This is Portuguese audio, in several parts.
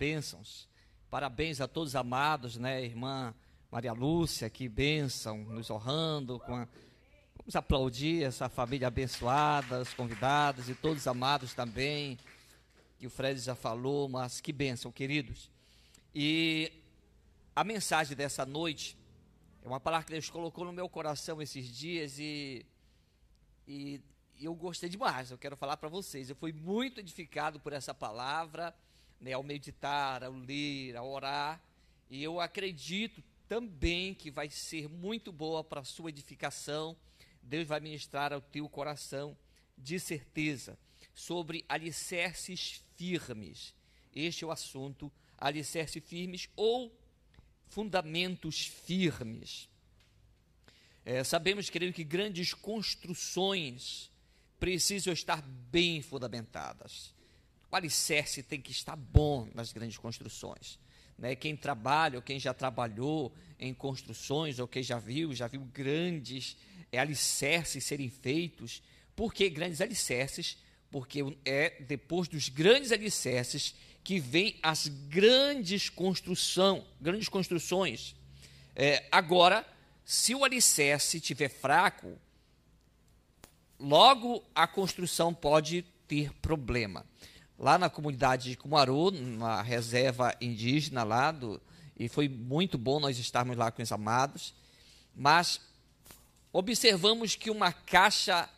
bênçãos. Parabéns a todos amados, né, irmã Maria Lúcia, que bênção, nos honrando a... Vamos aplaudir essa família abençoada, os convidados e todos amados também, que o Fred já falou, mas que bênção, queridos. E a mensagem dessa noite é uma palavra que Deus colocou no meu coração esses dias e, e eu gostei demais. Eu quero falar para vocês. Eu fui muito edificado por essa palavra, né, ao meditar, ao ler, ao orar. E eu acredito também que vai ser muito boa para a sua edificação. Deus vai ministrar ao teu coração, de certeza, sobre alicerces firmes. Este é o assunto, alicerces firmes ou fundamentos firmes. É, sabemos, querido, que grandes construções precisam estar bem fundamentadas. O alicerce tem que estar bom nas grandes construções. Né? Quem trabalha, ou quem já trabalhou em construções, ou quem já viu, já viu grandes é, alicerces serem feitos. Por que grandes alicerces? Porque é depois dos grandes alicerces que vem as grandes construção, grandes construções. É, agora, se o alicerce estiver fraco, logo a construção pode ter problema. Lá na comunidade de Cumaru, na reserva indígena lá, do, e foi muito bom nós estarmos lá com os amados, mas observamos que uma caixa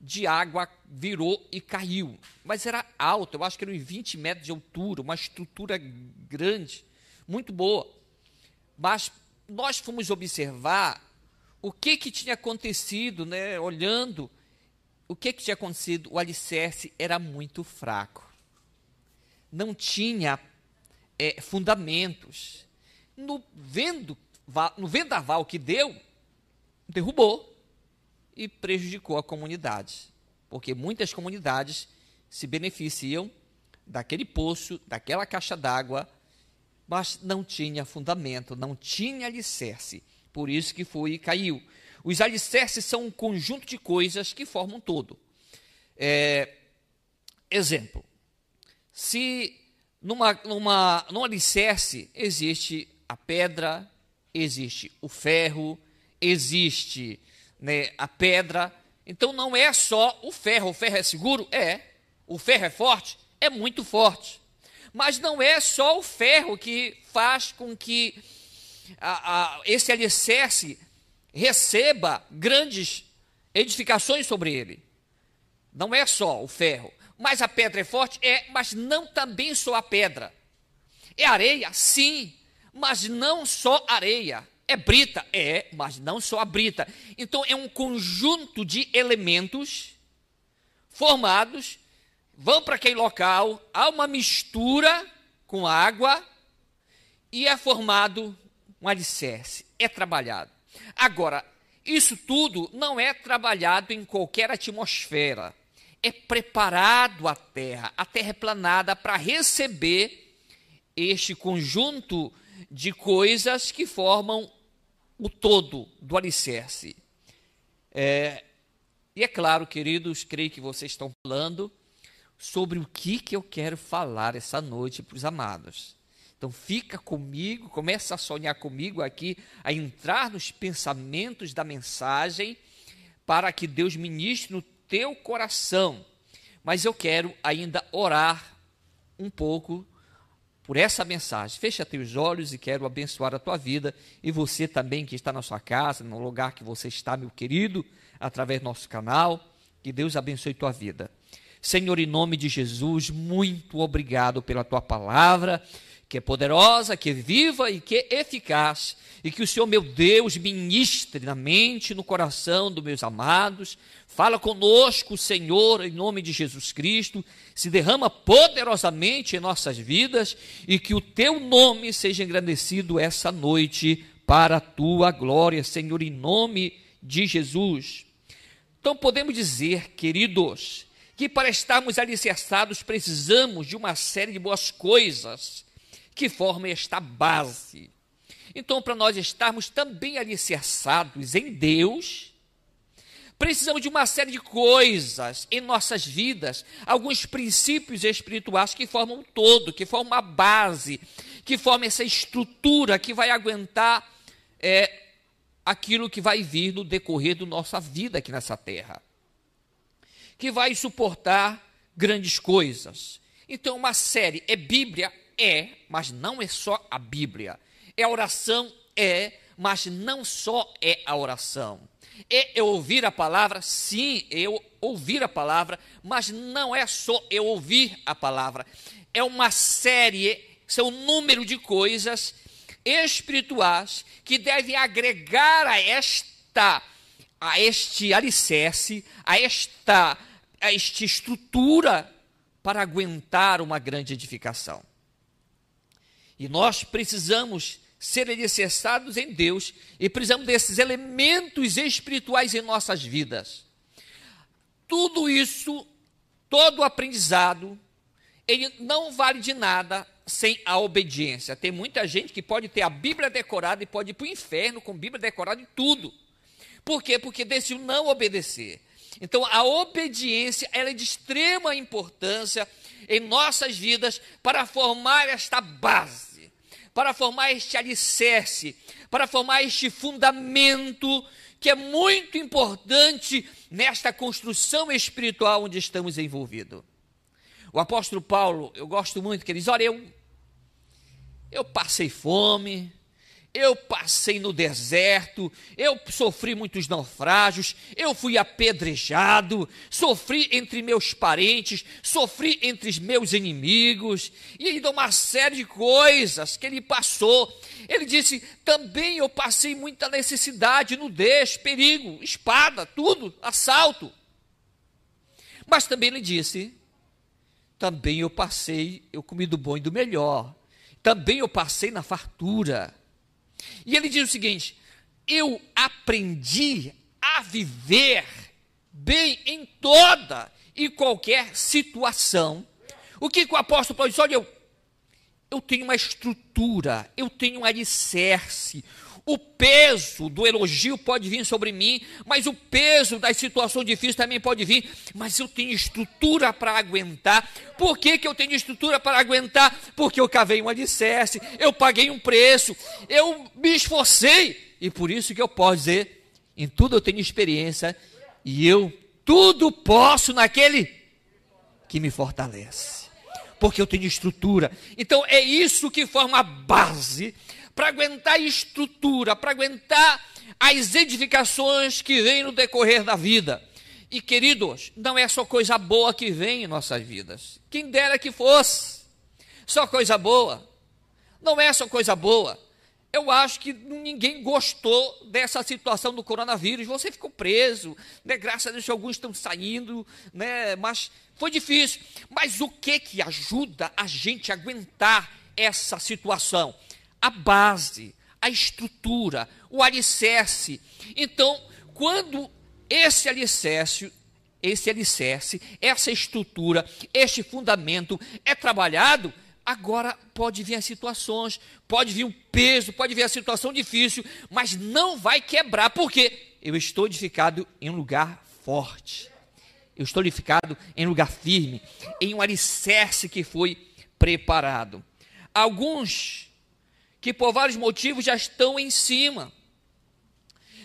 de água virou e caiu. Mas era alto, eu acho que era uns 20 metros de altura, uma estrutura grande, muito boa. Mas nós fomos observar o que, que tinha acontecido, né, olhando o que, que tinha acontecido. O alicerce era muito fraco. Não tinha é, fundamentos. No, vendo, no vendaval que deu, derrubou e prejudicou a comunidade, porque muitas comunidades se beneficiam daquele poço, daquela caixa d'água, mas não tinha fundamento, não tinha alicerce. Por isso que foi e caiu. Os alicerces são um conjunto de coisas que formam todo. É, exemplo: se numa, numa, num alicerce existe a pedra, existe o ferro, existe né, a pedra. Então não é só o ferro. O ferro é seguro? É. O ferro é forte? É muito forte. Mas não é só o ferro que faz com que a, a, esse alicerce receba grandes edificações sobre ele. Não é só o ferro. Mas a pedra é forte? É, mas não também só a pedra. É areia? Sim, mas não só areia. É brita? É, mas não só a brita. Então é um conjunto de elementos formados, vão para aquele local, há uma mistura com água e é formado um alicerce, é trabalhado. Agora, isso tudo não é trabalhado em qualquer atmosfera. É preparado a terra, a terra é planada para receber este conjunto de coisas que formam o todo do alicerce. É, e é claro, queridos, creio que vocês estão falando sobre o que, que eu quero falar essa noite para os amados. Então fica comigo, começa a sonhar comigo aqui, a entrar nos pensamentos da mensagem, para que Deus ministre no teu coração. Mas eu quero ainda orar um pouco por essa mensagem. Fecha teus olhos e quero abençoar a tua vida e você também que está na sua casa, no lugar que você está, meu querido, através do nosso canal. Que Deus abençoe tua vida. Senhor, em nome de Jesus, muito obrigado pela tua palavra que é poderosa, que é viva e que é eficaz, e que o Senhor, meu Deus, ministre na mente, no coração dos meus amados. Fala conosco, Senhor, em nome de Jesus Cristo, se derrama poderosamente em nossas vidas e que o teu nome seja engrandecido essa noite para a tua glória, Senhor, em nome de Jesus. Então podemos dizer, queridos, que para estarmos alicerçados precisamos de uma série de boas coisas que formam esta base. Então, para nós estarmos também alicerçados em Deus, Precisamos de uma série de coisas em nossas vidas, alguns princípios espirituais que formam um todo, que formam uma base, que formam essa estrutura que vai aguentar é, aquilo que vai vir no decorrer da nossa vida aqui nessa terra, que vai suportar grandes coisas. Então, uma série é Bíblia? É, mas não é só a Bíblia. É oração? É, mas não só é a oração. É eu ouvir a palavra? Sim, eu ouvir a palavra, mas não é só eu ouvir a palavra. É uma série, são um número de coisas espirituais que devem agregar a esta a este alicerce, a esta a esta estrutura para aguentar uma grande edificação. E nós precisamos ser alicerçados em Deus e precisamos desses elementos espirituais em nossas vidas. Tudo isso, todo aprendizado, ele não vale de nada sem a obediência. Tem muita gente que pode ter a Bíblia decorada e pode ir para o inferno com Bíblia decorada e tudo. Por quê? Porque decidiu não obedecer. Então, a obediência é de extrema importância em nossas vidas para formar esta base para formar este alicerce, para formar este fundamento que é muito importante nesta construção espiritual onde estamos envolvidos. O apóstolo Paulo, eu gosto muito que ele diz: Olha, eu, eu passei fome, eu passei no deserto, eu sofri muitos naufrágios, eu fui apedrejado, sofri entre meus parentes, sofri entre os meus inimigos, e ainda uma série de coisas que ele passou. Ele disse: também eu passei muita necessidade, nudez, perigo, espada, tudo, assalto. Mas também ele disse: também eu passei, eu comi do bom e do melhor, também eu passei na fartura e ele diz o seguinte: eu aprendi a viver bem em toda e qualquer situação. O que, que o apóstolo Paulo diz? Olha, eu, eu tenho uma estrutura, eu tenho um alicerce, o peso do elogio pode vir sobre mim, mas o peso das situações difíceis também pode vir. Mas eu tenho estrutura para aguentar. Por que, que eu tenho estrutura para aguentar? Porque eu cavei um alicerce, eu paguei um preço, eu me esforcei. E por isso que eu posso dizer: em tudo eu tenho experiência e eu tudo posso naquele que me fortalece. Porque eu tenho estrutura. Então é isso que forma a base para aguentar a estrutura, para aguentar as edificações que vêm no decorrer da vida. E queridos, não é só coisa boa que vem em nossas vidas. Quem dera que fosse só coisa boa. Não é só coisa boa. Eu acho que ninguém gostou dessa situação do coronavírus. Você ficou preso, né? Graças a Deus alguns estão saindo, né? Mas foi difícil. Mas o que que ajuda a gente a aguentar essa situação? A base, a estrutura, o alicerce. Então, quando esse alicerce, esse alicerce, essa estrutura, este fundamento é trabalhado, agora pode vir as situações, pode vir o peso, pode vir a situação difícil, mas não vai quebrar, porque eu estou edificado em um lugar forte. Eu estou edificado em um lugar firme, em um alicerce que foi preparado. Alguns que por vários motivos já estão em cima.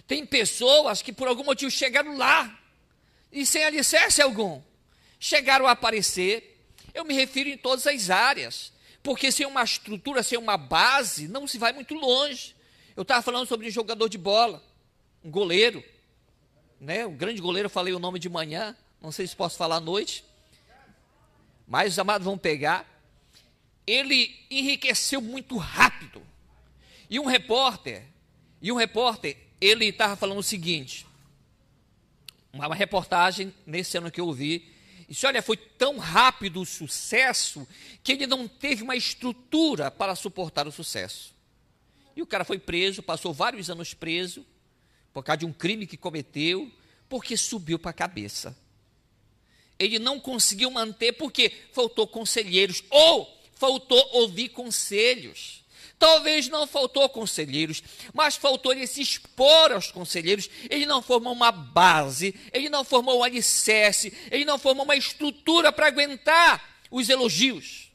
Tem pessoas que por algum motivo chegaram lá e sem alicerce algum. Chegaram a aparecer. Eu me refiro em todas as áreas. Porque sem uma estrutura, sem uma base, não se vai muito longe. Eu estava falando sobre um jogador de bola, um goleiro, né? Um grande goleiro, falei o nome de manhã, não sei se posso falar à noite. Mas os amados vão pegar ele enriqueceu muito rápido. E um repórter, e um repórter, ele estava falando o seguinte, uma, reportagem nesse ano que eu ouvi, disse, olha, foi tão rápido o sucesso que ele não teve uma estrutura para suportar o sucesso. E o cara foi preso, passou vários anos preso, por causa de um crime que cometeu, porque subiu para a cabeça. Ele não conseguiu manter porque faltou conselheiros ou faltou ouvir conselhos, Talvez não faltou conselheiros, mas faltou ele se expor aos conselheiros. Ele não formou uma base, ele não formou um alicerce, ele não formou uma estrutura para aguentar os elogios.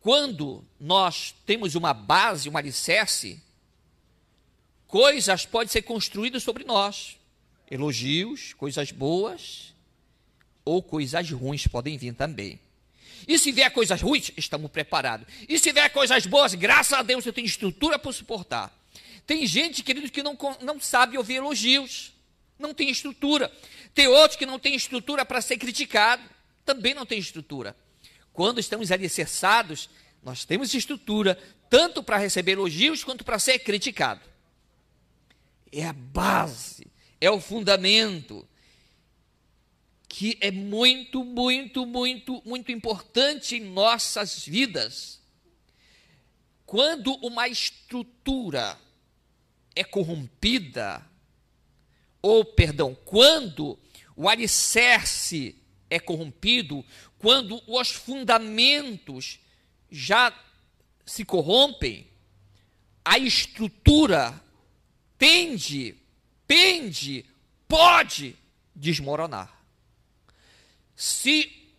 Quando nós temos uma base, um alicerce, coisas podem ser construídas sobre nós. Elogios, coisas boas ou coisas ruins podem vir também. E se vier coisas ruins, estamos preparados. E se vier coisas boas, graças a Deus eu tenho estrutura para suportar. Tem gente, querido, que não, não sabe ouvir elogios, não tem estrutura. Tem outros que não tem estrutura para ser criticado, também não tem estrutura. Quando estamos alicerçados, nós temos estrutura tanto para receber elogios quanto para ser criticado. É a base, é o fundamento que é muito, muito, muito, muito importante em nossas vidas. Quando uma estrutura é corrompida, ou, perdão, quando o alicerce é corrompido, quando os fundamentos já se corrompem, a estrutura tende, tende, pode desmoronar se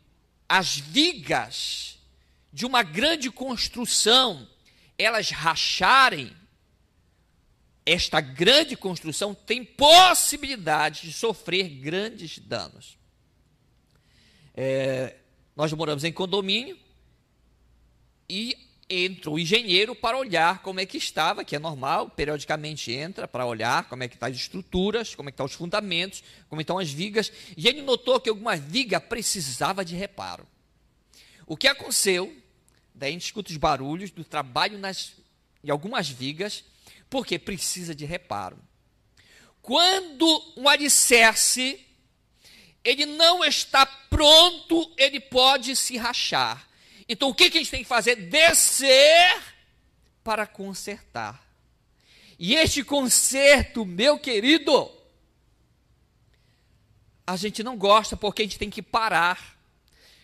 as vigas de uma grande construção elas racharem, esta grande construção tem possibilidade de sofrer grandes danos. É, nós moramos em condomínio e entra o engenheiro para olhar como é que estava, que é normal, periodicamente entra para olhar como é que estão tá as estruturas, como é que estão tá os fundamentos, como estão as vigas, e ele notou que alguma viga precisava de reparo. O que aconteceu? Daí a gente escuta os barulhos do trabalho nas, em algumas vigas, porque precisa de reparo. Quando um alicerce ele não está pronto, ele pode se rachar. Então o que, que a gente tem que fazer? Descer para consertar. E este conserto, meu querido, a gente não gosta porque a gente tem que parar.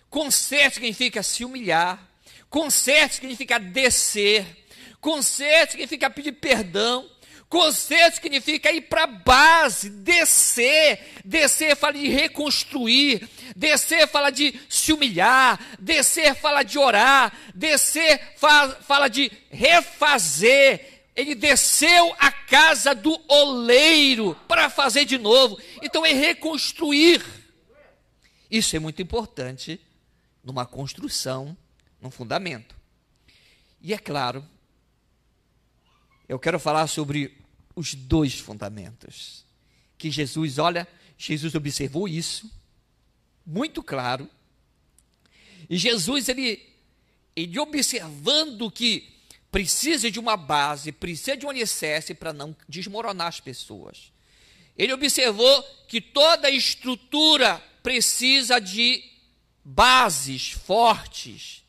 Conserto significa se humilhar. Conserto significa descer. Conserto significa pedir perdão. Conserto significa ir para a base, descer. Descer fala de reconstruir. Descer fala de se humilhar. Descer fala de orar. Descer fala, fala de refazer. Ele desceu a casa do oleiro para fazer de novo. Então é reconstruir. Isso é muito importante numa construção, num fundamento. E é claro, eu quero falar sobre os dois fundamentos. Que Jesus, olha, Jesus observou isso, muito claro. E Jesus, ele, ele observando que precisa de uma base, precisa de um alicerce para não desmoronar as pessoas. Ele observou que toda estrutura precisa de bases fortes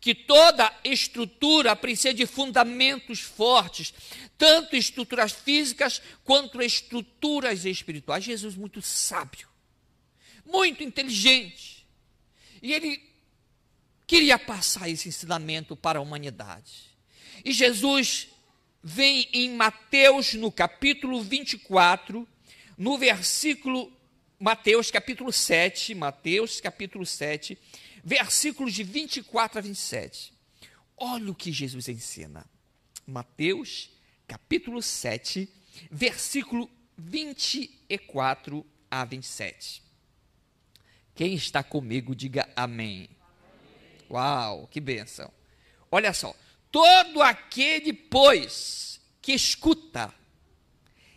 que toda estrutura precisa de fundamentos fortes, tanto estruturas físicas quanto estruturas espirituais. Jesus muito sábio, muito inteligente. E ele queria passar esse ensinamento para a humanidade. E Jesus vem em Mateus, no capítulo 24, no versículo Mateus capítulo 7, Mateus capítulo 7, versículos de 24 a 27. Olha o que Jesus ensina. Mateus, capítulo 7, versículo 24 a 27. Quem está comigo, diga amém. amém. Uau, que bênção. Olha só. Todo aquele, pois, que escuta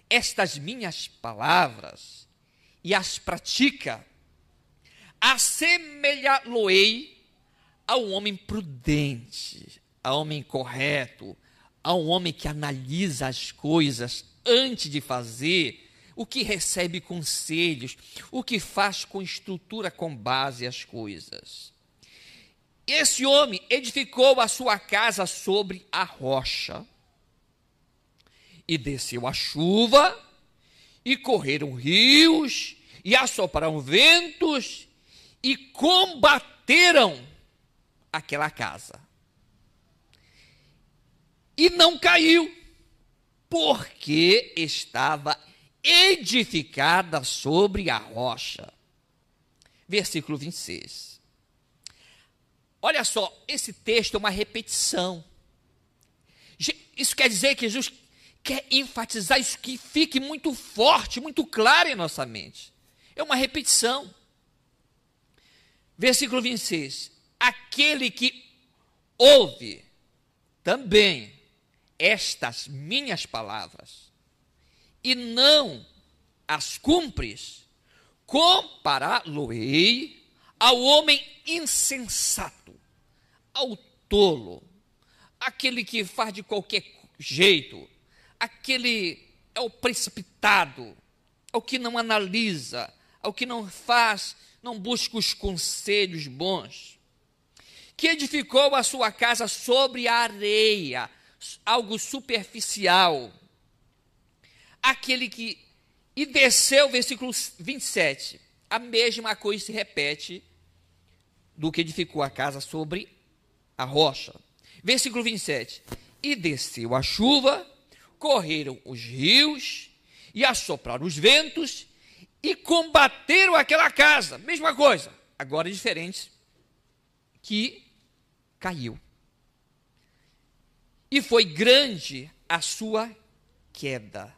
estas minhas palavras e as pratica, assemelhá-lo-ei a um homem prudente, a um homem correto, a um homem que analisa as coisas antes de fazer, o que recebe conselhos, o que faz com estrutura com base as coisas. Esse homem edificou a sua casa sobre a rocha. E desceu a chuva, e correram rios, e assopraram ventos, e combateram aquela casa. e não caiu, porque estava edificada sobre a rocha. Versículo 26. Olha só, esse texto é uma repetição. Isso quer dizer que Jesus quer enfatizar isso que fique muito forte, muito claro em nossa mente. É uma repetição. Versículo 26. Aquele que ouve também estas minhas palavras e não as cumpres, compará-lo-ei ao homem insensato, ao tolo, aquele que faz de qualquer jeito, aquele é o precipitado, ao que não analisa, ao que não faz, não busca os conselhos bons, que edificou a sua casa sobre a areia, algo superficial. Aquele que. E desceu, versículo 27. A mesma coisa se repete do que edificou a casa sobre a rocha. Versículo 27. E desceu a chuva, correram os rios, e assopraram os ventos, e combateram aquela casa. Mesma coisa, agora diferente, que caiu. E foi grande a sua queda.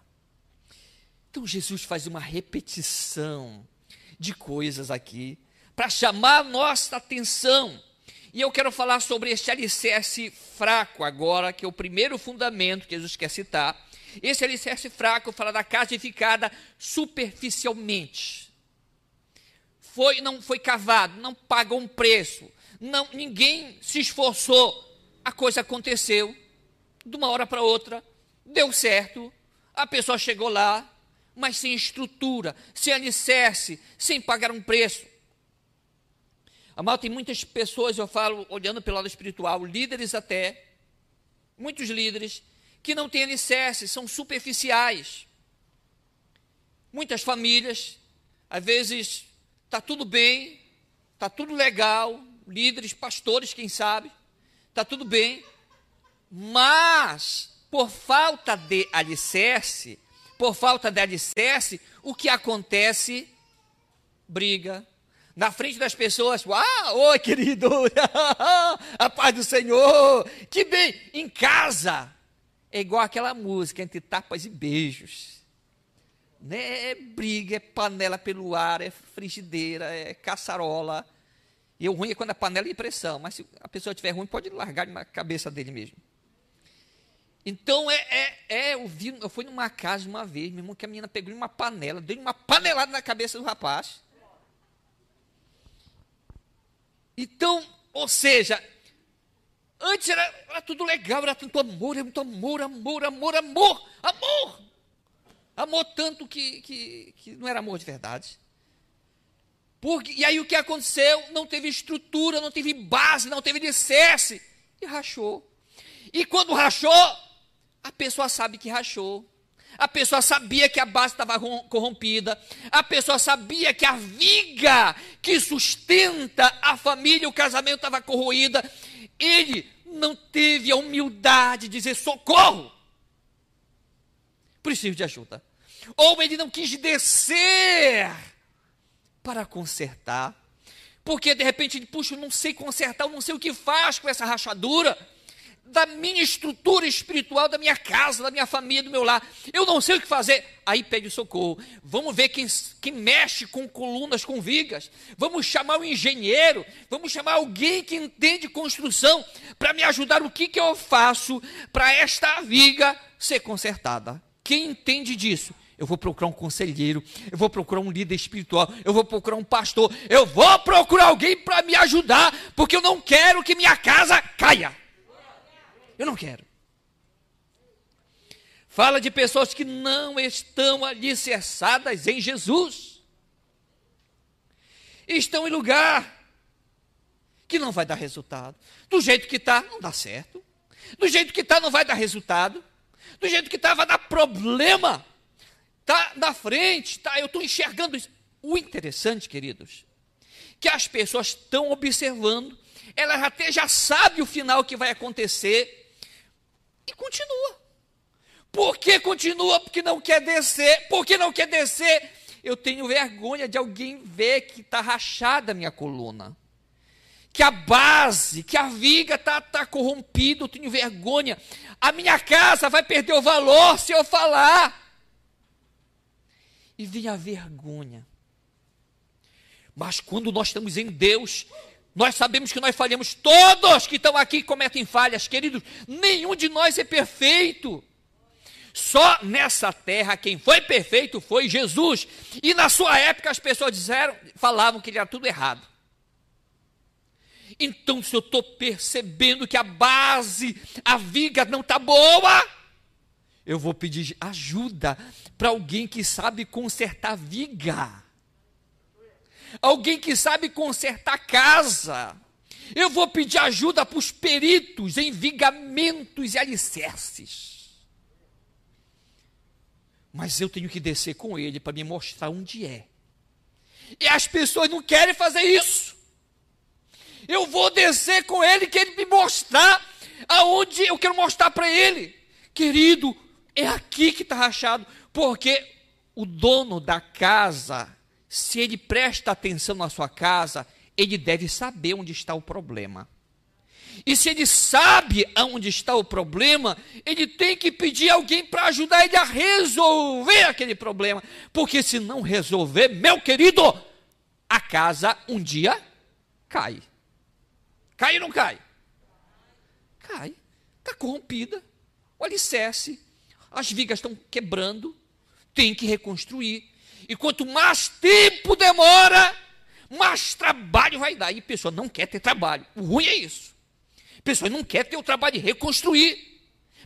Então Jesus faz uma repetição de coisas aqui para chamar a nossa atenção. E eu quero falar sobre este alicerce fraco agora, que é o primeiro fundamento que Jesus quer citar. Esse alicerce fraco fala da casa edificada superficialmente. Foi, não foi cavado, não pagou um preço, não, ninguém se esforçou. A coisa aconteceu de uma hora para outra, deu certo, a pessoa chegou lá, mas sem estrutura, sem alicerce, sem pagar um preço. Amal, tem muitas pessoas, eu falo, olhando pelo lado espiritual, líderes até, muitos líderes, que não têm alicerce, são superficiais. Muitas famílias, às vezes, está tudo bem, está tudo legal, líderes, pastores, quem sabe, está tudo bem, mas, por falta de alicerce, por falta de alicerce, o que acontece? Briga. Na frente das pessoas, uau, oi querido, a paz do Senhor, que bem, em casa, é igual aquela música, entre tapas e beijos. Né? É briga, é panela pelo ar, é frigideira, é caçarola. E o ruim é quando a panela é pressão, mas se a pessoa estiver ruim, pode largar na cabeça dele mesmo. Então, é, é, é eu, vi, eu fui numa casa uma vez, meu irmão, que a menina pegou uma panela, deu uma panelada na cabeça do rapaz. Então, ou seja, antes era, era tudo legal, era tanto amor, era muito amor, amor, amor, amor, amor. Amor tanto que, que, que não era amor de verdade. Porque, e aí o que aconteceu? Não teve estrutura, não teve base, não teve alicerce. E rachou. E quando rachou, a pessoa sabe que rachou. A pessoa sabia que a base estava corrompida. A pessoa sabia que a viga que sustenta a família, o casamento estava corroída. Ele não teve a humildade de dizer socorro. Preciso de ajuda. Ou ele não quis descer para consertar. Porque de repente ele, puxa, eu não sei consertar, eu não sei o que faz com essa rachadura da minha estrutura espiritual, da minha casa, da minha família, do meu lar. Eu não sei o que fazer. Aí pede socorro. Vamos ver quem, quem mexe com colunas, com vigas. Vamos chamar o engenheiro. Vamos chamar alguém que entende construção para me ajudar. O que, que eu faço para esta viga ser consertada? Quem entende disso? Eu vou procurar um conselheiro, eu vou procurar um líder espiritual, eu vou procurar um pastor, eu vou procurar alguém para me ajudar, porque eu não quero que minha casa caia. Eu não quero. Fala de pessoas que não estão alicerçadas em Jesus. Estão em lugar que não vai dar resultado. Do jeito que está, não dá certo. Do jeito que está, não vai dar resultado. Do jeito que está, vai dar problema. Está na frente, tá, eu estou enxergando isso. O interessante, queridos, que as pessoas estão observando, elas até já sabem o final que vai acontecer, E continua. Por que continua? Porque não quer descer. Por que não quer descer? Eu tenho vergonha de alguém ver que está rachada a minha coluna. Que a base, que a viga está tá corrompida. Eu tenho vergonha. A minha casa vai perder o valor se eu falar. E vem a vergonha. Mas quando nós estamos em Deus, nós sabemos que nós falhamos. Todos que estão aqui cometem falhas, queridos. Nenhum de nós é perfeito. Só nessa terra quem foi perfeito foi Jesus. E na sua época as pessoas disseram, falavam que ele era tudo errado. Então, se eu estou percebendo que a base, a viga não está boa, eu vou pedir ajuda para alguém que sabe consertar viga alguém que sabe consertar casa. Eu vou pedir ajuda para os peritos em vigamentos e alicerces. Mas eu tenho que descer com ele para me mostrar onde é. E as pessoas não querem fazer isso. Eu vou descer com ele, que ele me mostrar aonde eu quero mostrar para ele. Querido, é aqui que está rachado. Porque o dono da casa se ele presta atenção na sua casa, ele deve saber onde está o problema. E se ele sabe aonde está o problema, ele tem que pedir alguém para ajudar ele a resolver aquele problema. Porque se não resolver, meu querido, a casa um dia cai. Cai ou não cai? Cai. Está corrompida. O alicerce. As vigas estão quebrando. Tem que reconstruir. E quanto mais tempo demora, mais trabalho vai dar. E a pessoa não quer ter trabalho. O ruim é isso. A pessoa não quer ter o trabalho de reconstruir.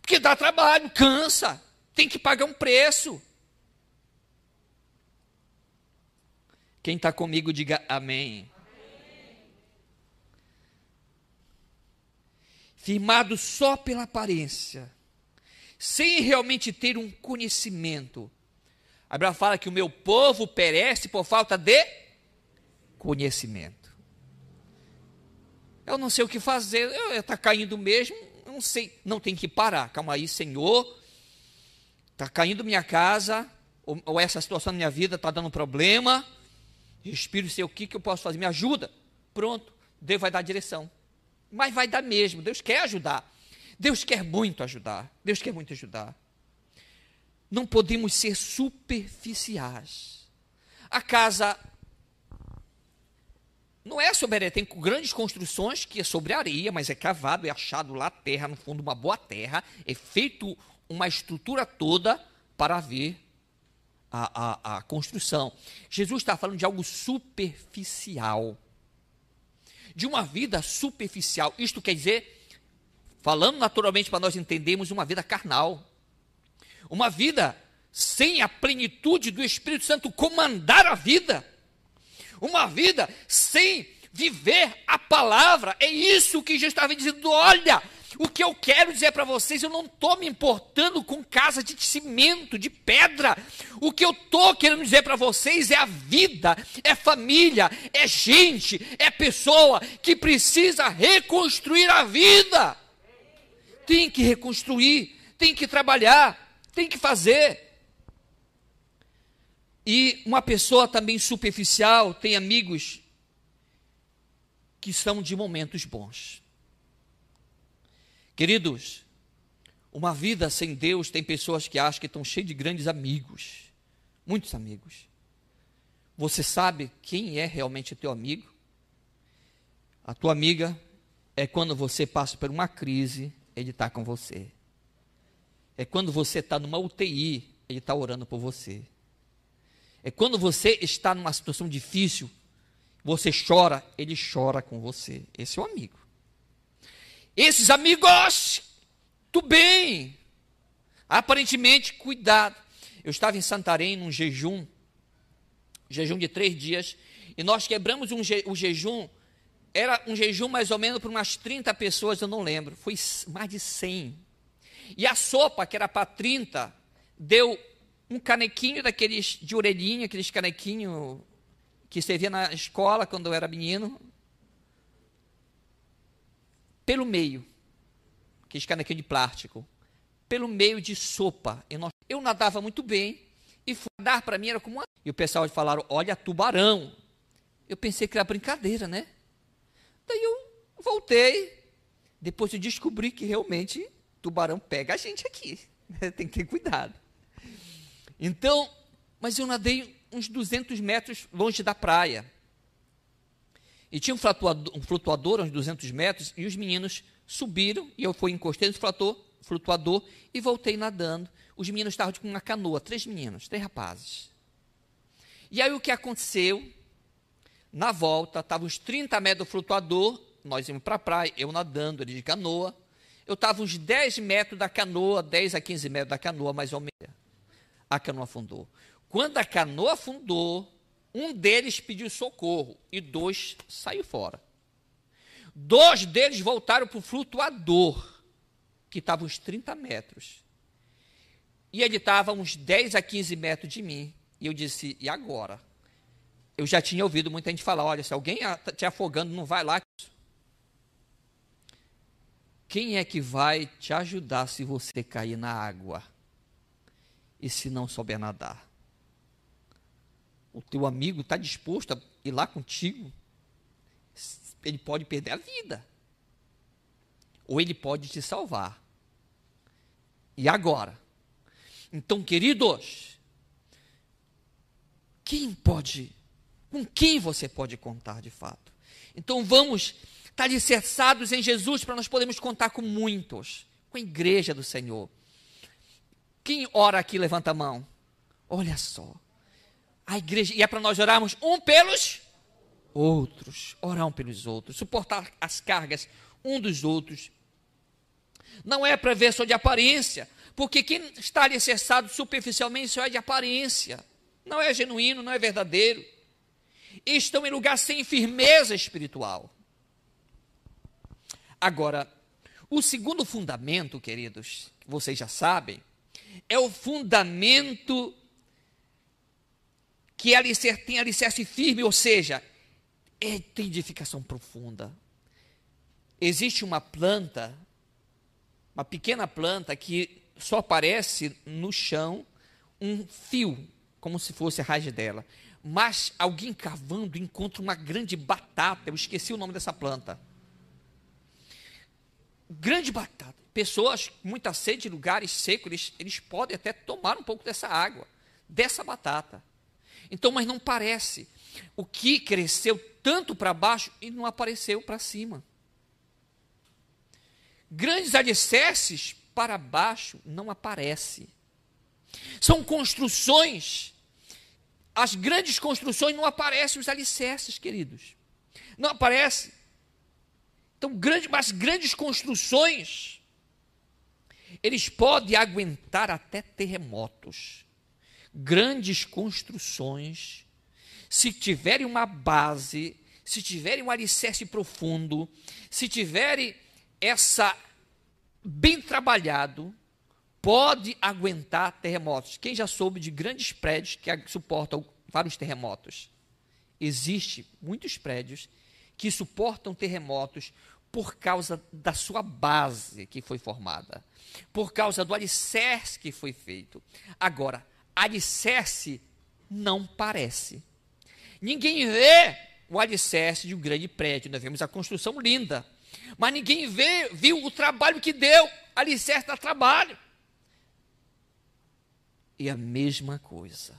Porque dá trabalho, cansa, tem que pagar um preço. Quem está comigo, diga amém. amém. Firmado só pela aparência, sem realmente ter um conhecimento Abraão fala que o meu povo perece por falta de conhecimento. Eu não sei o que fazer, está caindo mesmo, não sei, não tem que parar. Calma aí, Senhor. Está caindo minha casa, ou, ou, essa situação na minha vida está dando problema. Espírito, sei o que, que eu posso fazer, me ajuda. Pronto, Deus vai dar direção. Mas vai dar mesmo, Deus quer ajudar. Deus quer muito ajudar. Deus quer muito ajudar. Não podemos ser superficiais. A casa não é sobre areia, tem grandes construções que é sobre areia, mas é cavado, é achado lá terra, no fundo, uma boa terra, é feito uma estrutura toda para ver a, a, a construção. Jesus está falando de algo superficial, de uma vida superficial. Isto quer dizer, falando naturalmente para nós entendermos, uma vida carnal uma vida sem a plenitude do Espírito Santo comandar a vida, uma vida sem viver a palavra, é isso que Jesus estava dizendo. Olha, o que eu quero dizer para vocês, eu não estou me importando com casa de cimento, de pedra. O que eu estou querendo dizer para vocês é a vida, é família, é gente, é pessoa que precisa reconstruir a vida. Tem que reconstruir, tem que trabalhar tem que fazer. E uma pessoa também superficial tem amigos que são de momentos bons. Queridos, uma vida sem Deus tem pessoas que acham que estão cheias de grandes amigos, muitos amigos. Você sabe quem é realmente teu amigo? A tua amiga é quando você passa por uma crise, ele está com você. É quando você está numa UTI, ele está orando por você. É quando você está numa situação difícil, você chora, ele chora com você. Esse é o amigo. Esses amigos, tu bem. Aparentemente, cuidado. Eu estava em Santarém num jejum, jejum de três dias, e nós quebramos um je, o jejum. Era um jejum mais ou menos para umas 30 pessoas, eu não lembro. Foi mais de 100 e a sopa, que era para 30, deu um canequinho daqueles de orelhinha, aqueles canequinhos que servia na escola quando eu era menino, pelo meio, aqueles canequinhos de plástico. pelo meio de sopa. Eu nadava muito bem e nadar para mim era como uma... E o pessoal falaram, olha, tubarão. Eu pensei que era brincadeira, né? Daí eu voltei. Depois eu descobri que realmente tubarão pega a gente aqui. Tem que ter cuidado. Então, mas eu nadei uns 200 metros longe da praia. E tinha um flutuador, um flutuador uns 200 metros, e os meninos subiram, e eu fui encostei no flutuador, flutuador e voltei nadando. Os meninos estavam com uma canoa, três meninos, três rapazes. E aí o que aconteceu? Na volta, estava uns 30 metros do flutuador, nós íamos para a praia, eu nadando, ele de canoa. Eu estava uns 10 metros da canoa, 10 a 15 metros da canoa, mais ou menos. A canoa afundou. Quando a canoa afundou, um deles pediu socorro e dois saiu fora. Dois deles voltaram para o flutuador, que estava uns 30 metros. E ele estava uns 10 a 15 metros de mim. E eu disse, e agora? Eu já tinha ouvido muita gente falar, olha, se alguém está te afogando, não vai lá. Quem é que vai te ajudar se você cair na água? E se não souber nadar? O teu amigo está disposto a ir lá contigo? Ele pode perder a vida. Ou ele pode te salvar. E agora? Então, queridos, quem pode, com quem você pode contar de fato? Então vamos estar alicerçados em Jesus para nós podermos contar com muitos, com a igreja do Senhor. Quem ora aqui, levanta a mão. Olha só. A igreja, e é para nós orarmos um pelos outros, orar um pelos outros, suportar as cargas um dos outros. Não é para ver só de aparência, porque quem está alicerçado superficialmente só é de aparência, não é genuíno, não é verdadeiro. Estão em lugar sem firmeza espiritual. Agora, o segundo fundamento, queridos, vocês já sabem, é o fundamento que alicer, tem alicerce firme, ou seja, é, tem edificação profunda. Existe uma planta, uma pequena planta que só aparece no chão um fio, como se fosse a raiz dela. Mas alguém cavando encontra uma grande batata, eu esqueci o nome dessa planta grande batata. Pessoas com muita sede lugares secos, eles, eles podem até tomar um pouco dessa água, dessa batata. Então, mas não parece. O que cresceu tanto para baixo e não apareceu para cima. Grandes alicerces para baixo não aparece. São construções. As grandes construções não aparecem os alicerces, queridos. Não aparece. Então, grande, mas grandes construções, eles podem aguentar até terremotos. Grandes construções, se tiverem uma base, se tiverem um alicerce profundo, se tiverem essa bem trabalhado, pode aguentar terremotos. Quem já soube de grandes prédios que suportam vários terremotos? Existem muitos prédios que suportam terremotos por causa da sua base que foi formada, por causa do alicerce que foi feito. Agora, alicerce não parece. Ninguém vê o alicerce de um grande prédio. Nós vemos a construção linda, mas ninguém vê, viu o trabalho que deu. Alicerce dá trabalho. E a mesma coisa.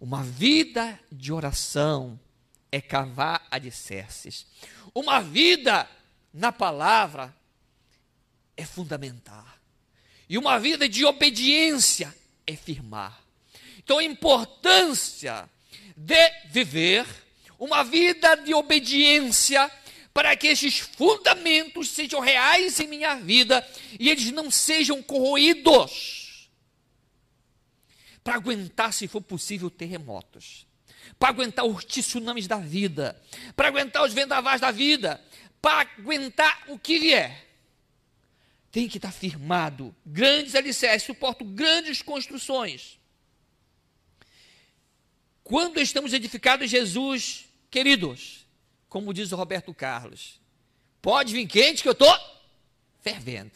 Uma vida de oração, é cavar alicerces. Uma vida na palavra é fundamentar. E uma vida de obediência é firmar. Então, a importância de viver uma vida de obediência para que esses fundamentos sejam reais em minha vida e eles não sejam corroídos. Para aguentar, se for possível, terremotos para aguentar os tsunamis da vida, para aguentar os vendavais da vida, para aguentar o que vier. Tem que estar firmado. Grandes alicerces suportam grandes construções. Quando estamos edificados em Jesus, queridos, como diz o Roberto Carlos, pode vir quente que eu estou fervendo.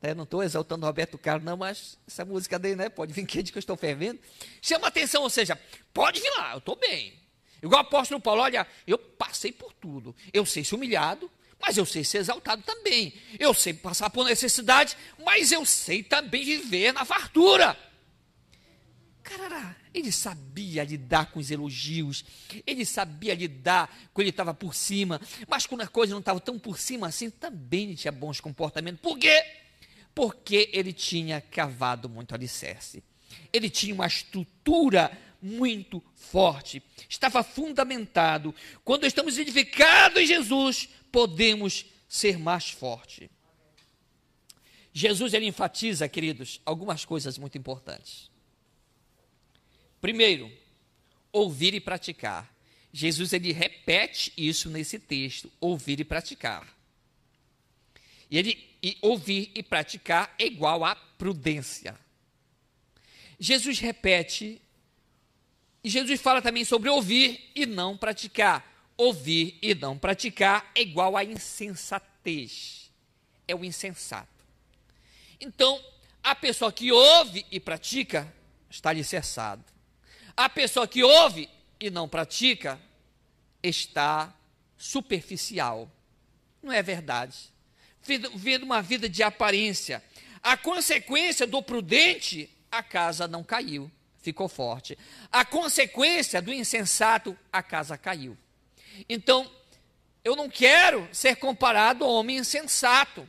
Né? Não estou exaltando o Roberto Carlos, não, mas essa música dele, né? Pode vir quente que eu estou fervendo. Chama atenção, ou seja, pode vir lá, eu estou bem. Igual o apóstolo Paulo, olha, eu passei por tudo. Eu sei ser humilhado, mas eu sei ser exaltado também. Eu sei passar por necessidade, mas eu sei também viver na fartura. Carará, ele sabia lidar com os elogios, ele sabia lidar quando ele estava por cima, mas quando a coisa não estava tão por cima assim, também ele tinha bons comportamentos. Por quê? Porque ele tinha cavado muito alicerce. Ele tinha uma estrutura muito forte, estava fundamentado. Quando estamos edificados em Jesus, podemos ser mais fortes. Jesus ele enfatiza, queridos, algumas coisas muito importantes. Primeiro, ouvir e praticar. Jesus ele repete isso nesse texto, ouvir e praticar. E ele e ouvir e praticar é igual a prudência. Jesus repete e Jesus fala também sobre ouvir e não praticar. Ouvir e não praticar é igual a insensatez. É o insensato. Então, a pessoa que ouve e pratica está alicerçado. A pessoa que ouve e não pratica está superficial. Não é verdade. Vivendo uma vida de aparência. A consequência do prudente, a casa não caiu, ficou forte. A consequência do insensato, a casa caiu. Então, eu não quero ser comparado ao homem insensato.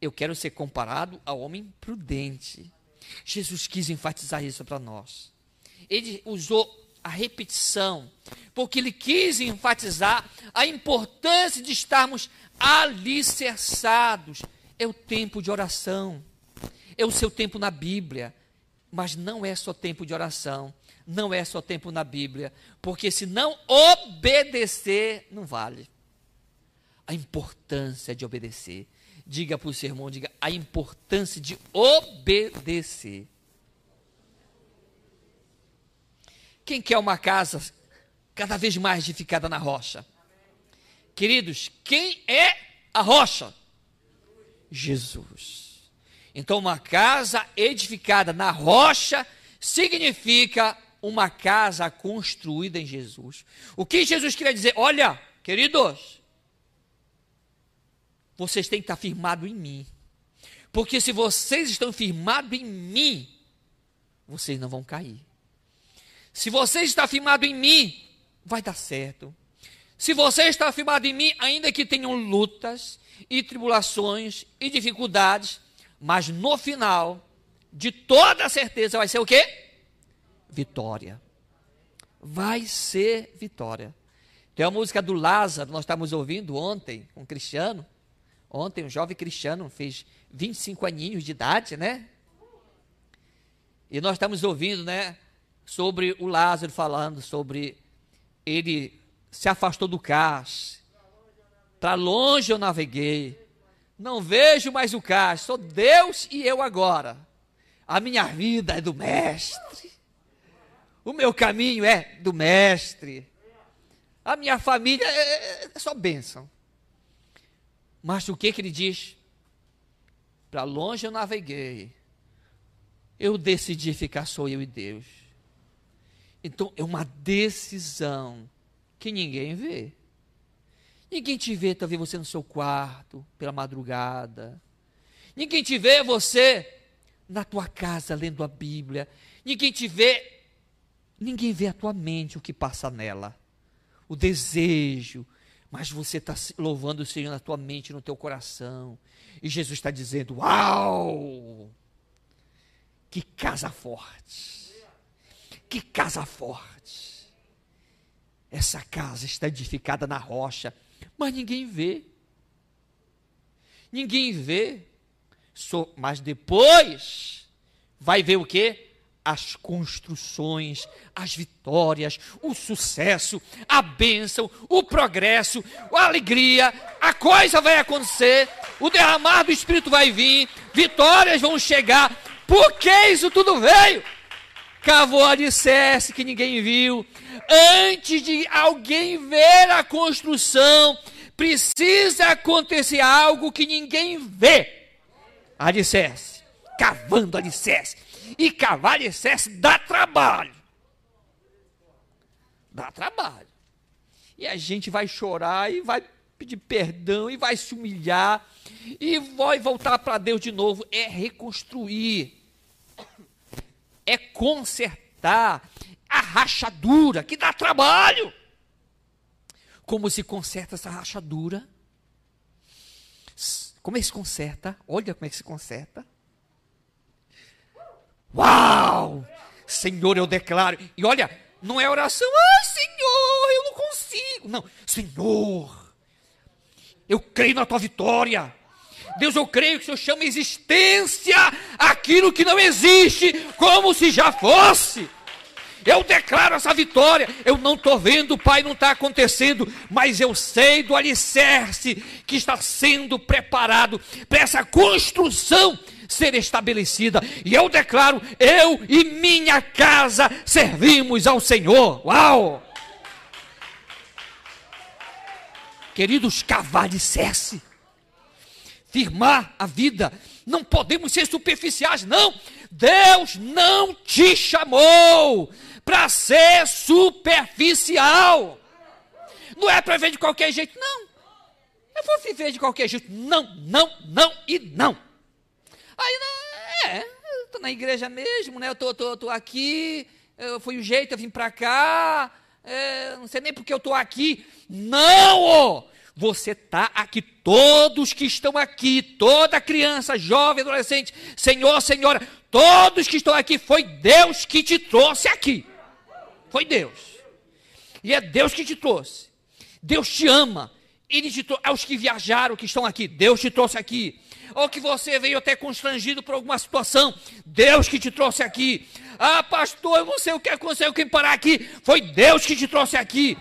Eu quero ser comparado ao homem prudente. Jesus quis enfatizar isso para nós ele usou a repetição, porque ele quis enfatizar a importância de estarmos alicerçados. É o tempo de oração, é o seu tempo na Bíblia, mas não é só tempo de oração, não é só tempo na Bíblia, porque se não obedecer, não vale. A importância de obedecer. Diga para o sermão, diga a importância de obedecer. Quem quer uma casa cada vez mais edificada na rocha? Queridos, quem é a rocha? Jesus. Então, uma casa edificada na rocha significa uma casa construída em Jesus. O que Jesus queria dizer? Olha, queridos, vocês têm que estar firmados em mim. Porque se vocês estão firmados em mim, vocês não vão cair. Se você está firmado em mim, vai dar certo. Se você está firmado em mim, ainda que tenham lutas e tribulações e dificuldades, mas no final, de toda certeza, vai ser o quê? Vitória. Vai ser vitória. Tem a música do Lázaro, nós estávamos ouvindo ontem, um cristiano. Ontem, um jovem cristiano fez 25 aninhos de idade, né? E nós estamos ouvindo, né? sobre o Lázaro falando sobre ele se afastou do cais. Para longe eu naveguei. Não vejo mais o cais. Sou Deus e eu agora. A minha vida é do mestre. O meu caminho é do mestre. A minha família é, é só bênção. Mas o que, que ele diz? Para longe eu naveguei. Eu decidi ficar só eu e Deus. Então é uma decisão que ninguém vê. Ninguém te vê, talvez você no seu quarto, pela madrugada. Ninguém te vê você na tua casa lendo a Bíblia. Ninguém te vê, ninguém vê a tua mente, o que passa nela. O desejo. Mas você está louvando o Senhor na tua mente, no teu coração. E Jesus está dizendo: Uau! Que casa forte! Que casa forte! Essa casa está edificada na rocha, mas ninguém vê. Ninguém vê. mas depois vai ver o que? As construções, as vitórias, o sucesso, a bênção, o progresso, a alegria, a coisa vai acontecer, o derramar do Espírito vai vir, vitórias vão chegar, porque isso tudo veio cavou alicerce que ninguém viu. Antes de alguém ver a construção, precisa acontecer algo que ninguém vê. alicerce, cavando alicerce. E cavar alicerce dá trabalho. Dá trabalho. E a gente vai chorar e vai pedir perdão e vai se humilhar e vai voltar para Deus de novo. É reconstruir, é consertar a rachadura que dá trabalho. Como se conserta essa rachadura? Como é que se conserta? Olha como é que se conserta. Uau! Senhor, eu declaro. E olha, não é oração. Ai, Senhor, eu não consigo. Não, Senhor, eu creio na tua vitória. Deus, eu creio que o Senhor chama existência aquilo que não existe, como se já fosse. Eu declaro essa vitória. Eu não estou vendo, Pai, não está acontecendo, mas eu sei do alicerce que está sendo preparado para essa construção ser estabelecida. E eu declaro: eu e minha casa servimos ao Senhor. Uau! Queridos, cavar alicerce, firmar a vida. Não podemos ser superficiais, não. Deus não te chamou para ser superficial. Não é para viver de qualquer jeito, não. Eu vou viver de qualquer jeito. Não, não, não e não. Aí, é, eu estou na igreja mesmo, né? Eu tô, tô, tô aqui, eu, foi o jeito, eu vim para cá, é, não sei nem porque eu estou aqui. Não! Você está aqui, todos que estão aqui, toda criança, jovem, adolescente, senhor, senhora, todos que estão aqui, foi Deus que te trouxe aqui. Foi Deus. E é Deus que te trouxe. Deus te ama. Ele te trouxe. Aos que viajaram, que estão aqui, Deus te trouxe aqui. Ou que você veio até constrangido por alguma situação, Deus que te trouxe aqui. Ah, pastor, eu não sei o que aconteceu, quem parar aqui. Foi Deus que te trouxe aqui.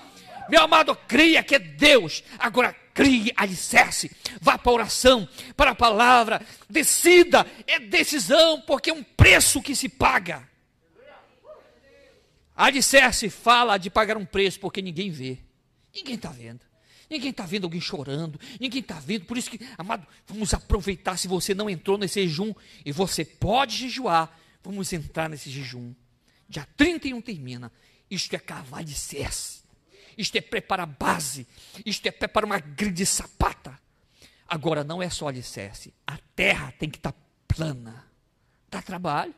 Meu amado, cria que é Deus. Agora crie alicerce. Vá para a oração, para a palavra. Decida. É decisão, porque é um preço que se paga. Alicerce fala de pagar um preço porque ninguém vê. Ninguém está vendo. Ninguém está vendo alguém chorando. Ninguém está vendo. Por isso que, amado, vamos aproveitar se você não entrou nesse jejum e você pode jejuar. Vamos entrar nesse jejum. Dia 31 termina. Isto é cavar alicerce. Isto é preparar base. Isto é preparar uma grande sapata. Agora, não é só alicerce. A terra tem que estar tá plana. Dá trabalho.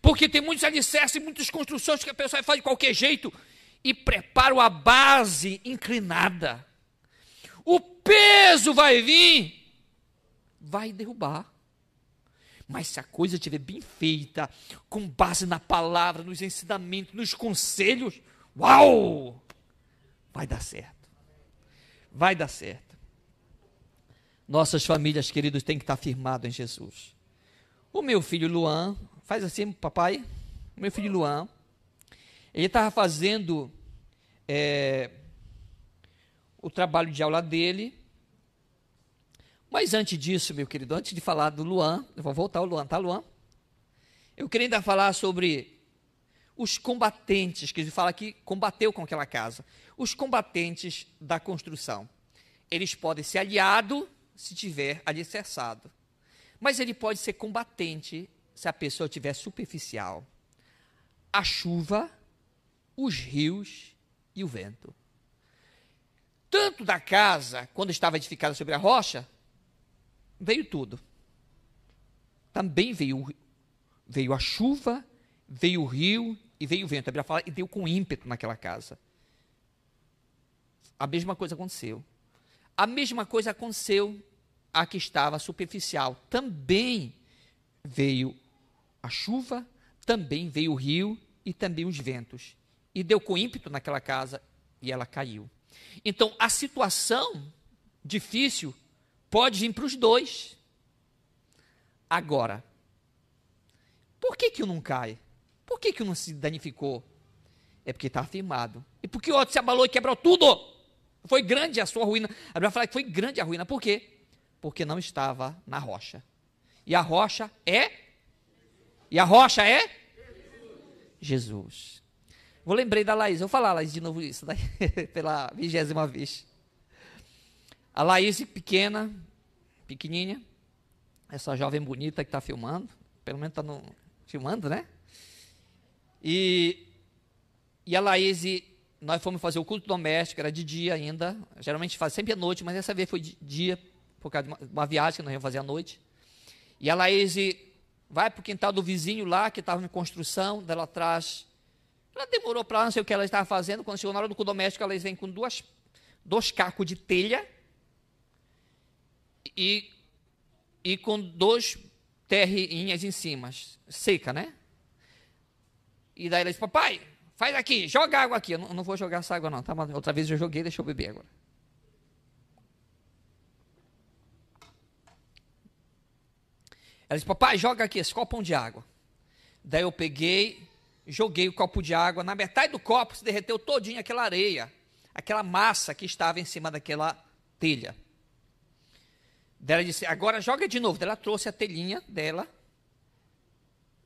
Porque tem muitos alicerces, muitas construções que a pessoa faz de qualquer jeito e prepara a base inclinada. O peso vai vir, vai derrubar. Mas se a coisa estiver bem feita, com base na palavra, nos ensinamentos, nos conselhos, uau! Vai dar certo. Vai dar certo. Nossas famílias, queridos, têm que estar firmadas em Jesus. O meu filho Luan Faz assim, papai. Meu filho Luan. Ele estava fazendo é, o trabalho de aula dele. Mas antes disso, meu querido, antes de falar do Luan, eu vou voltar ao Luan, tá, Luan? Eu queria ainda falar sobre os combatentes, que fala que combateu com aquela casa. Os combatentes da construção. Eles podem ser aliado se tiver alicerçado. Mas ele pode ser combatente se a pessoa tiver superficial, a chuva, os rios e o vento. Tanto da casa, quando estava edificada sobre a rocha, veio tudo. Também veio, veio a chuva, veio o rio e veio o vento. A Bíblia fala e deu com ímpeto naquela casa. A mesma coisa aconteceu. A mesma coisa aconteceu a que estava superficial. Também veio a chuva, também veio o rio e também os ventos. E deu com ímpeto naquela casa e ela caiu. Então, a situação difícil pode vir para os dois. Agora, por que, que um não cai? Por que, que um se danificou? É porque está afirmado. E porque o outro se abalou e quebrou tudo. Foi grande a sua ruína. A Bíblia fala que foi grande a ruína. Por quê? Porque não estava na rocha. E a rocha é e a rocha é? Jesus. Vou lembrei da Laís. Vou falar, Laís, de novo isso, daí, pela vigésima vez. A Laís, pequena, pequenininha, essa jovem bonita que está filmando, pelo menos está filmando, né? E, e a Laís, nós fomos fazer o culto doméstico, era de dia ainda, geralmente faz sempre à noite, mas dessa vez foi de dia, por causa de uma, uma viagem que nós íamos fazer à noite. E a Laís vai para o quintal do vizinho lá, que estava em construção, dela atrás. Ela demorou para não sei o que ela estava fazendo, quando chegou na hora do culto doméstico, ela vem com duas, dois cacos de telha e, e com dois terrinhas em cima, seca, né? E daí ela disse, papai, faz aqui, joga água aqui. Eu não, não vou jogar essa água não, tá? outra vez eu joguei, deixa eu beber agora. Ela disse, papai, joga aqui esse copão de água. Daí eu peguei, joguei o copo de água, na metade do copo se derreteu todinha aquela areia, aquela massa que estava em cima daquela telha. Daí ela disse, agora joga de novo. Daí ela trouxe a telhinha dela,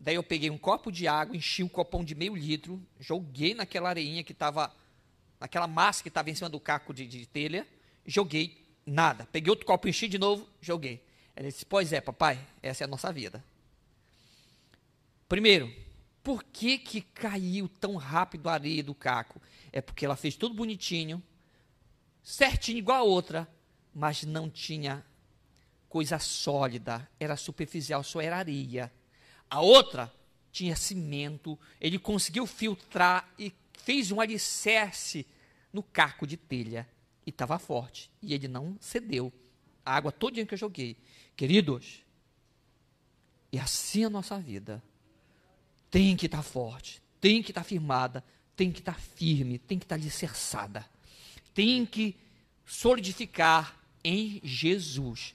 Daí eu peguei um copo de água, enchi um copão de meio litro, joguei naquela areinha que estava, naquela massa que estava em cima do caco de, de telha, joguei, nada. Peguei outro copo, enchi de novo, joguei. Ela disse, pois é, papai, essa é a nossa vida. Primeiro, por que, que caiu tão rápido a areia do caco? É porque ela fez tudo bonitinho, certinho igual a outra, mas não tinha coisa sólida, era superficial, só era areia. A outra tinha cimento, ele conseguiu filtrar e fez um alicerce no caco de telha. E estava forte. E ele não cedeu. A água todinha que eu joguei. Queridos, e assim a nossa vida tem que estar tá forte, tem que estar tá firmada, tem que estar tá firme, tem que estar alicerçada. Tem que solidificar em Jesus.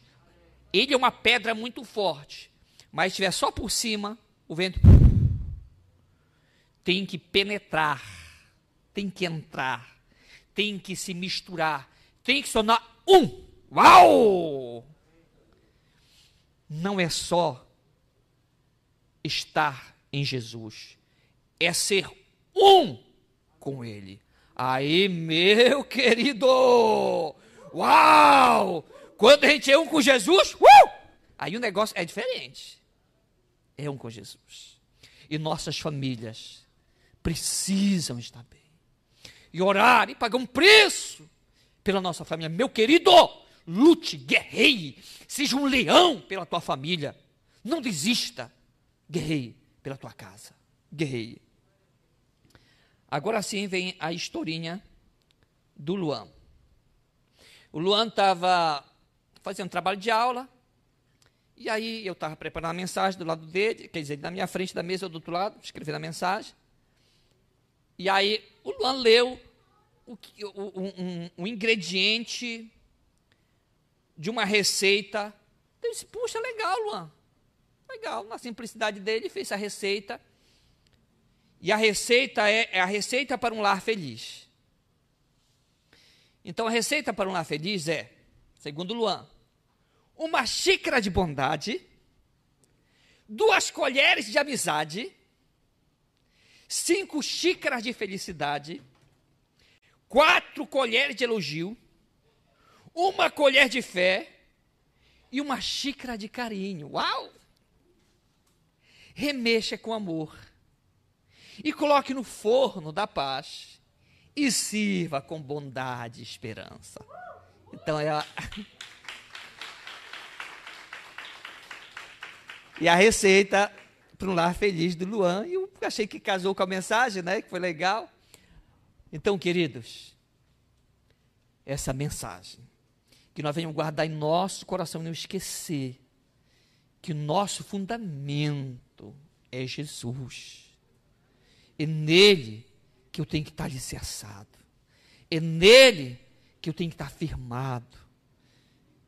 Ele é uma pedra muito forte mas estiver só por cima, o vento tem que penetrar, tem que entrar, tem que se misturar, tem que sonar um. Uau! Não é só estar em Jesus, é ser um com Ele. Aí, meu querido! Uau! Quando a gente é um com Jesus, uh! aí o negócio é diferente é um com Jesus. E nossas famílias precisam estar bem. E orar e pagar um preço pela nossa família. Meu querido, lute, guerreie, seja um leão pela tua família. Não desista. Guerreie pela tua casa. Guerreie. Agora sim vem a historinha do Luan. O Luan estava fazendo trabalho de aula e aí eu estava preparando a mensagem do lado dele, quer dizer, na minha frente da mesa, do outro lado, escrevendo a mensagem. E aí o Luan leu o, um, um, ingrediente de uma receita. Eu disse, puxa, legal, Luan. Legal, na simplicidade dele, fez a receita. E a receita é, é a receita para um lar feliz. Então a receita para um lar feliz é, segundo Luan, uma xícara de bondade, duas colheres de amizade, cinco xícaras de felicidade, quatro colheres de elogio, uma colher de fé e uma xícara de carinho. Uau! Remexa com amor e coloque no forno da paz e sirva com bondade e esperança. Então é a E a receita para um lar feliz do Luan. E eu achei que casou com a mensagem, né? Que foi legal. Então, queridos, essa mensagem, que nós venhamos guardar em nosso coração e não esquecer que o nosso fundamento é Jesus. É nele que eu tenho que estar alicerçado. É nele que eu tenho que estar firmado.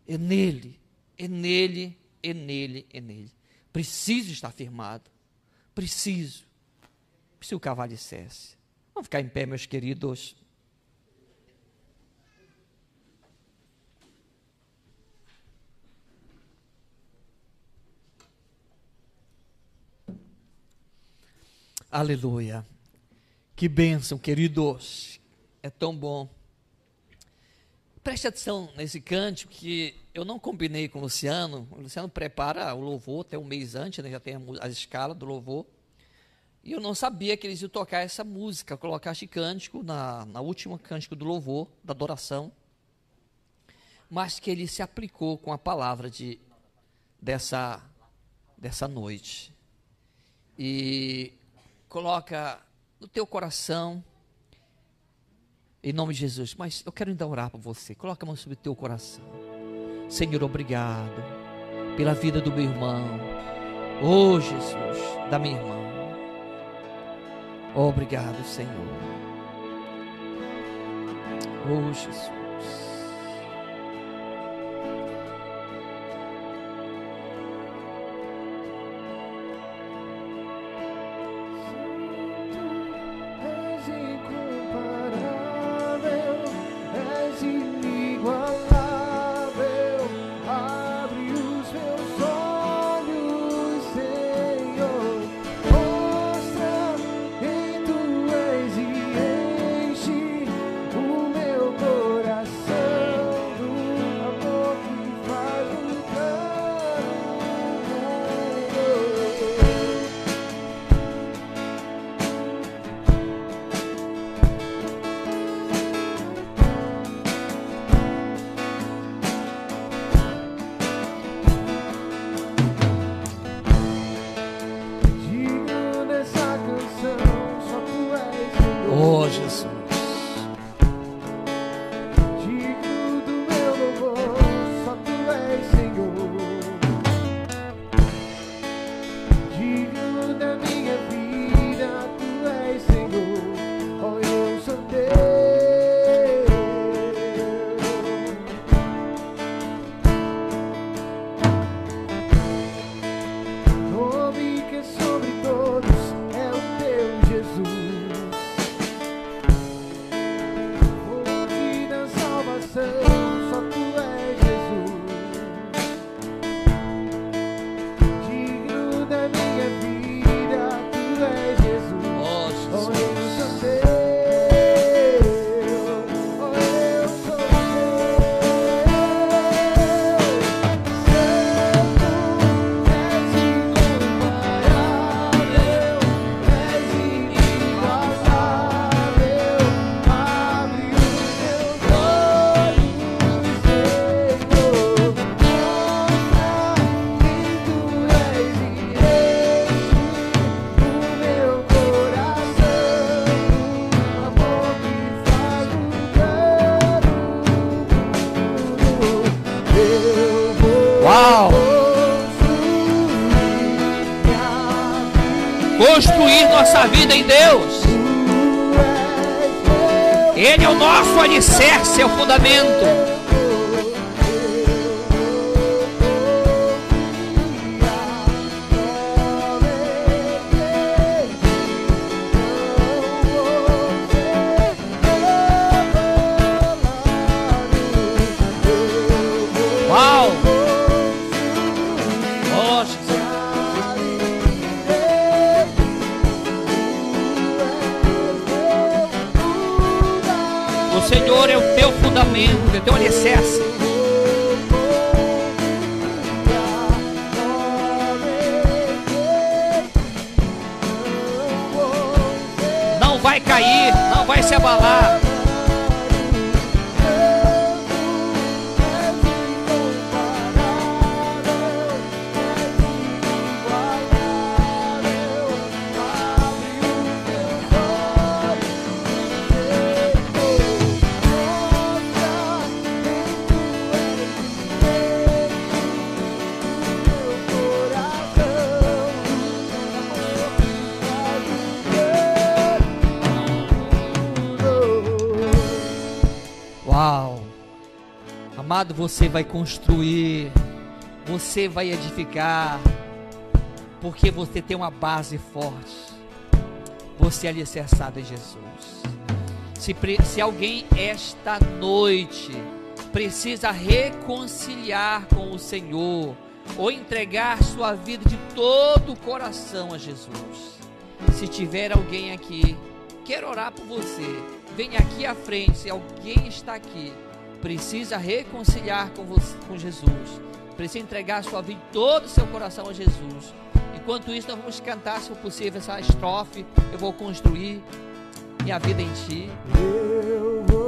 É nele, é nele, é nele, é nele. Preciso estar firmado. Preciso. Se o cavalo dissesse. Vamos ficar em pé, meus queridos. Aleluia. Que bênção, queridos. É tão bom preste atenção nesse cântico que eu não combinei com o Luciano. O Luciano prepara o louvor até um mês antes, né, já tem a, escala do louvor. E eu não sabia que eles iam tocar essa música, colocar este cântico na, na última cântico do louvor, da adoração. Mas que ele se aplicou com a palavra de, dessa, dessa noite. E coloca no teu coração em nome de Jesus. Mas eu quero ainda orar para você. Coloca a mão sobre o teu coração. Senhor, obrigado pela vida do meu irmão. Oh, Jesus, da minha irmã. Obrigado, Senhor. Oh, Jesus. Nosso alicerce, é o fundamento. Amado, você vai construir, você vai edificar, porque você tem uma base forte. Você é alicerçado em Jesus. Se, se alguém esta noite precisa reconciliar com o Senhor, ou entregar sua vida de todo o coração a Jesus, se tiver alguém aqui, quero orar por você, venha aqui à frente, se alguém está aqui precisa reconciliar com, você, com Jesus, precisa entregar sua vida todo o seu coração a Jesus. Enquanto isso, nós vamos cantar, se for possível, essa estrofe. Eu vou construir minha vida em Ti. Eu vou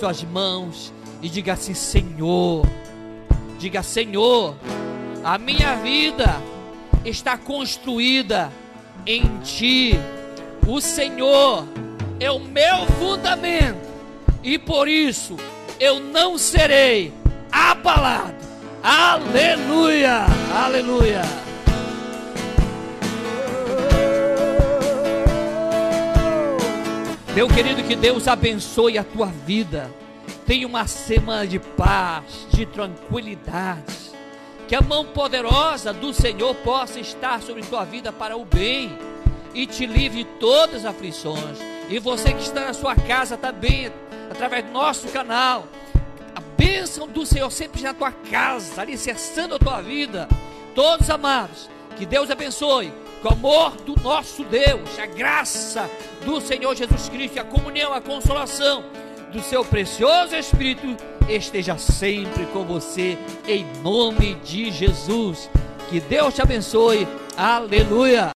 suas mãos e diga assim: Senhor, diga Senhor, a minha vida está construída em Ti. O Senhor é o meu fundamento e por isso eu não serei abalado. Aleluia, aleluia. Meu querido, que Deus abençoe a tua vida. Tenha uma semana de paz, de tranquilidade. Que a mão poderosa do Senhor possa estar sobre tua vida para o bem e te livre de todas as aflições. E você que está na sua casa também, através do nosso canal, a bênção do Senhor sempre na tua casa, alicerçando a tua vida. Todos amados, que Deus abençoe com o amor do nosso Deus, a graça do Senhor Jesus Cristo, a comunhão, a consolação do seu precioso Espírito esteja sempre com você, em nome de Jesus. Que Deus te abençoe. Aleluia.